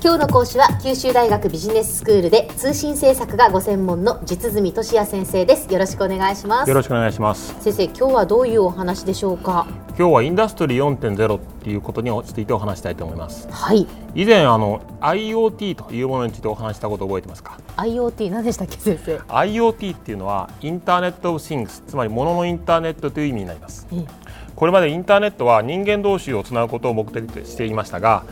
今日の講師は九州大学ビジネススクールで通信政策がご専門の実住俊也先生です。よろしくお願いします。よろしくお願いします。先生今日はどういうお話でしょうか？今日はインダストリー4.0っていうことについてお話したいと思います。はい。以前あの IoT というものについてお話したことを覚えてますか？IoT 何でしたっけ先生？IoT っていうのはインターネット・オブ・シングスつまり物のインターネットという意味になります。これまでインターネットは人間同士をつなぐことを目的としていましたが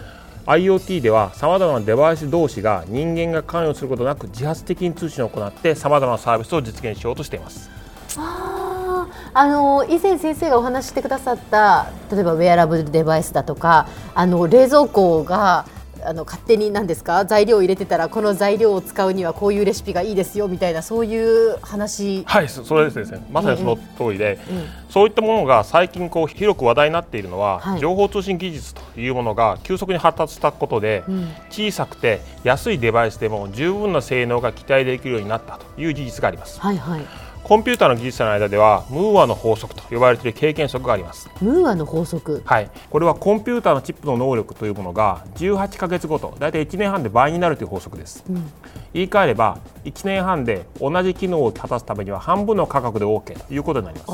IoT ではさまざまなデバイス同士が人間が関与することなく自発的に通信を行ってさまざまなサービスを実現しようとしています。ああの以前先生がお話してくださった例えばウェアラブルデバイスだとかあの冷蔵庫があの勝手に何ですか？材料を入れてたらこの材料を使うにはこういうレシピがいいですよみたいなそういう話？はいそれですね。まさにその通りで、うん。うん、そういったものが最近こう広く話題になっているのは、はい、情報通信技術というものが急速に発達したことで、うん、小さくて安いデバイスでも十分な性能が期待できるようになったという事実があります。はいはいコンピューターの技術者の間ではムーアの法則と呼ばれている経験則があります。ムーアの法則？はい。これはコンピューターのチップの能力というものが18か月ごと大体1年半で倍になるという法則です、うん、言い換えれば1年半で同じ機能を果たすためには半分の価格で OK ということになります。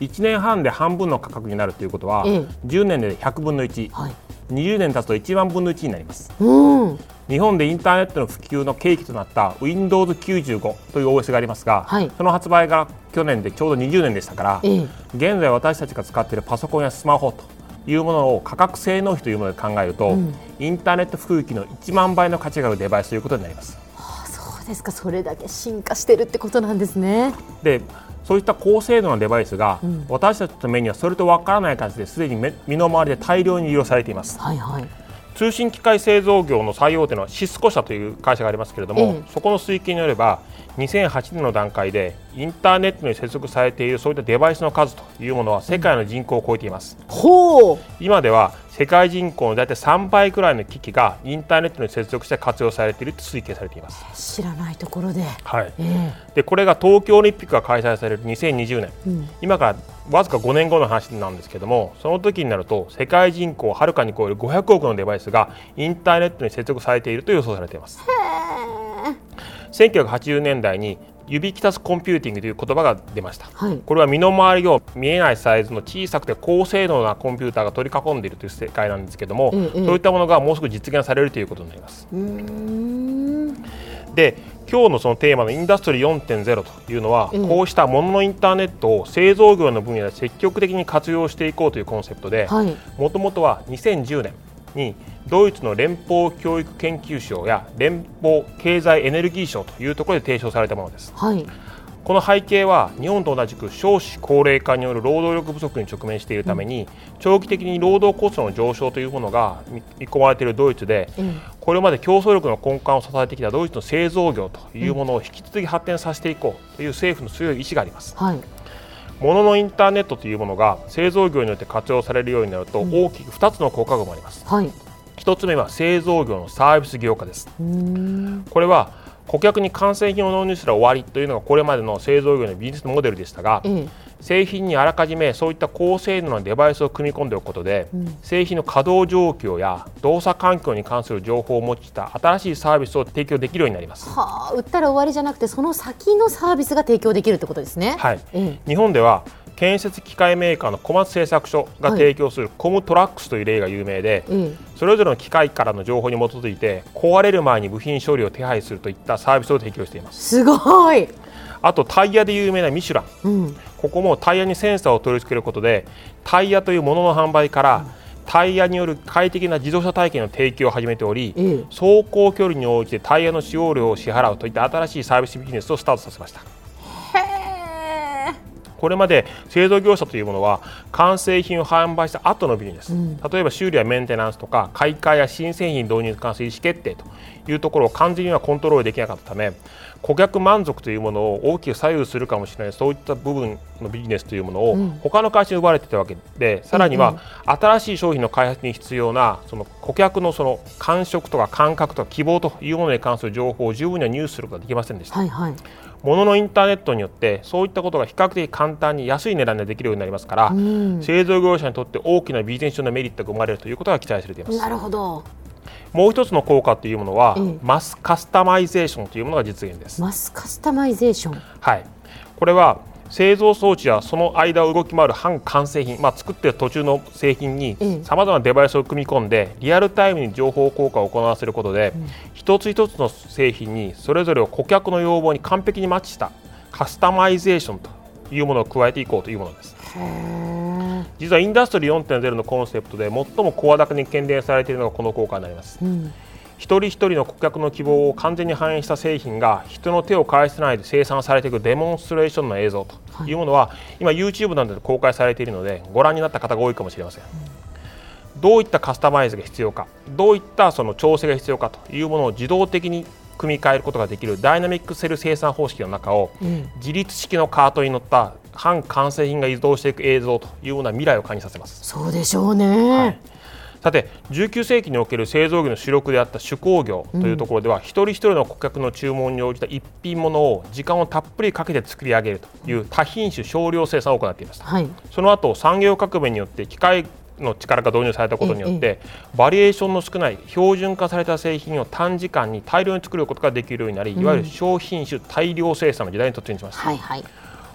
1年半で半分の価格になるということは、ええ、10年で100分の1、はい、20年経つと1万分の1になります、うん。日本でインターネットの普及の契機となった Windows95 という OS がありますが、はい、その発売が去年でちょうど20年でしたから、ええ、現在私たちが使っているパソコンやスマホというものを価格性能比というもので考えると、うん、インターネット普及機の1万倍の価値があるデバイスということになります。ですか？それだけ進化してるってことなんですね。でそういった高精度なデバイスが、うん、私たちの目にはそれとわからない形ですでに身の回りで大量に利用されています。はいはい通信機械製造業の最大手のシスコ社という会社がありますけれども、えそこの推計によれば2008年の段階でインターネットに接続されているそういったデバイスの数というものは世界の人口を超えています、う。ん、今では世界人口の大体3倍くらいの機器がインターネットに接続して活用されていると推計されています。知らないところで,、はい。えー、でこれが東京オリンピックが開催される2020年、うん、今からわずか5年後の話なんですけどもその時になると世界人口をはるかに超える500億のデバイスがインターネットに接続されていると予想されています。1980年代に指揮たすコンピューティングという言葉が出ました、はい、これは身の回りを見えないサイズの小さくて高性能なコンピューターが取り囲んでいるという世界なんですけども、そういったものがもうすぐ実現されるということになります。で今日のそのテーマのインダストリー4.0というのは、こうしたもののインターネットを製造業の分野で積極的に活用していこうというコンセプトでもともとは2010年にドイツの連邦教育研究省や連邦経済エネルギー省というところで提唱されたものです。はいこの背景は日本と同じく少子高齢化による労働力不足に直面しているために、長期的に労働コストの上昇というものが見込まれているドイツで、これまで競争力の根幹を支えてきたドイツの製造業というものを引き続き発展させていこうという政府の強い意志があります。はいもののインターネットというものが製造業によって活用されるようになると大きく2つの効果が生まれます、はい、1つ目は製造業のサービス業化です。これは顧客に完成品を納入したら終わりというのがこれまでの製造業のビジネスモデルでしたが、うん、製品にあらかじめそういった高性能なデバイスを組み込んでおくことで、うん、製品の稼働状況や動作環境に関する情報を用いた新しいサービスを提供できるようになります。はあ、売ったら終わりじゃなくてその先のサービスが提供できるってことですね。はい、うん、日本では建設機械メーカーの小松製作所が提供するコムトラックスという例が有名で、はい、それぞれの機械からの情報に基づいて壊れる前に部品処理を手配するといったサービスを提供しています。すごいあとタイヤで有名なミシュラン、うん、ここもタイヤにセンサーを取り付けることでタイヤというものの販売から、うん。タイヤによる快適な自動車体験の提供を始めており、走行距離に応じてタイヤの使用料を支払うといった新しいサービスビジネスをスタートさせました。これまで製造業者というものは完成品を販売した後のビジネス、うん、例えば修理やメンテナンスとか買い替えや新製品導入に関する意思決定というところを完全にはコントロールできなかったため顧客満足というものを大きく左右するかもしれないそういった部分のビジネスというものを他の会社に奪われていたわけで、さらには新しい商品の開発に必要なその顧客のその感触とか感覚とか希望というものに関する情報を十分には入手することができませんでした。はいはいもののインターネットによってそういったことが比較的簡単に安い値段でできるようになりますから、うん、製造業者にとって大きなビジネス上のメリットが生まれるということが期待されています。なるほど。もう一つの効果というものは、ええマスカスタマイゼーションというものが実現です。マスカスタマイゼーション。はい、これは製造装置やその間を動き回る半完成品、まあ、作っている途中の製品にええさまざまなデバイスを組み込んでリアルタイムに情報交換を行わせることで、一つ一つの製品にそれぞれを顧客の要望に完璧にマッチしたカスタマイゼーションというものを加えていこうというものです。実はインダストリー4.0のコンセプトで最も声高に懸念されているのがこの効果になります。うん一人一人の顧客の希望を完全に反映した製品が人の手を介さないで生産されていくデモンストレーションの映像とい。うものは、今 YouTube などで公開されているのでご覧になった方が多いかもしれません、どういったカスタマイズが必要かどういったその調整が必要かというものを自動的に組み替えることができるダイナミックセル生産方式の中を、自立式のカートに乗った半完成品が移動していく映像というような未来を感じさせます。そうでしょうね、さて19世紀における製造業の主力であった手工業というところでは、一人一人の顧客の注文に応じた一品物を時間をたっぷりかけて作り上げるという多品種少量生産を行っていました、はい。その後産業革命によって機械の力が導入されたことによって、バリエーションの少ない標準化された製品を短時間に大量に作ることができるようになり、いわゆる小品種大量生産の時代に突入しました、はいはい。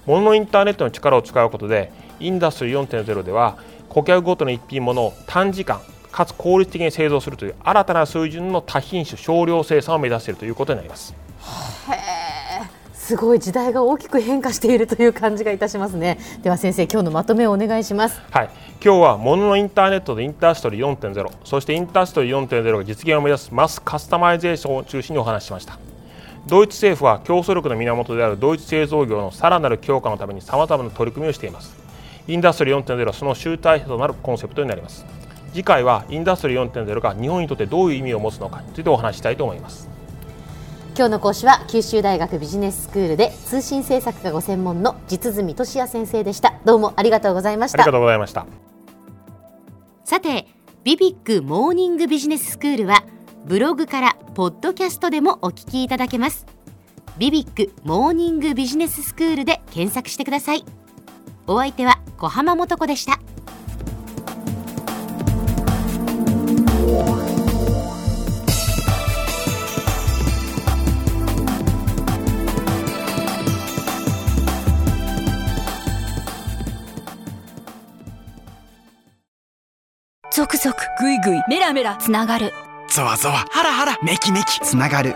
物のインターネットの力を使うことでインダストリー4.0では顧客ごとの一品物を短時間かつ効率的に製造するという新たな水準の多品種少量生産を目指しているということになります。すごい時代が大きく変化しているという感じがいたしますね。では先生今日のまとめをお願いします。はい、今日は物のインターネットでインターストリー4.0そしてインターストリー4.0が実現を目指すマスカスタマイゼーションを中心にお話ししました。ドイツ政府は競争力の源であるドイツ製造業のさらなる強化のためにさまざまな取り組みをしていますインダストリー4.0はその集大成となるコンセプトになります。次回はインダストリー4.0が日本にとってどういう意味を持つのかについてお話ししたいと思います。今日の講師は九州大学ビジネススクールで通信制作がご専門の実住俊也先生でした。どうもありがとうございました。ありがとうございました。さてビビックモーニングビジネススクールはブログからポッドキャストでもお聞きいただけます。ビビックモーニングビジネススクールで検索してください。お相手は小浜もとこでした。ゾクゾクグイグイメラメラつながる。ゾワゾワハラハラメキメキ。つながる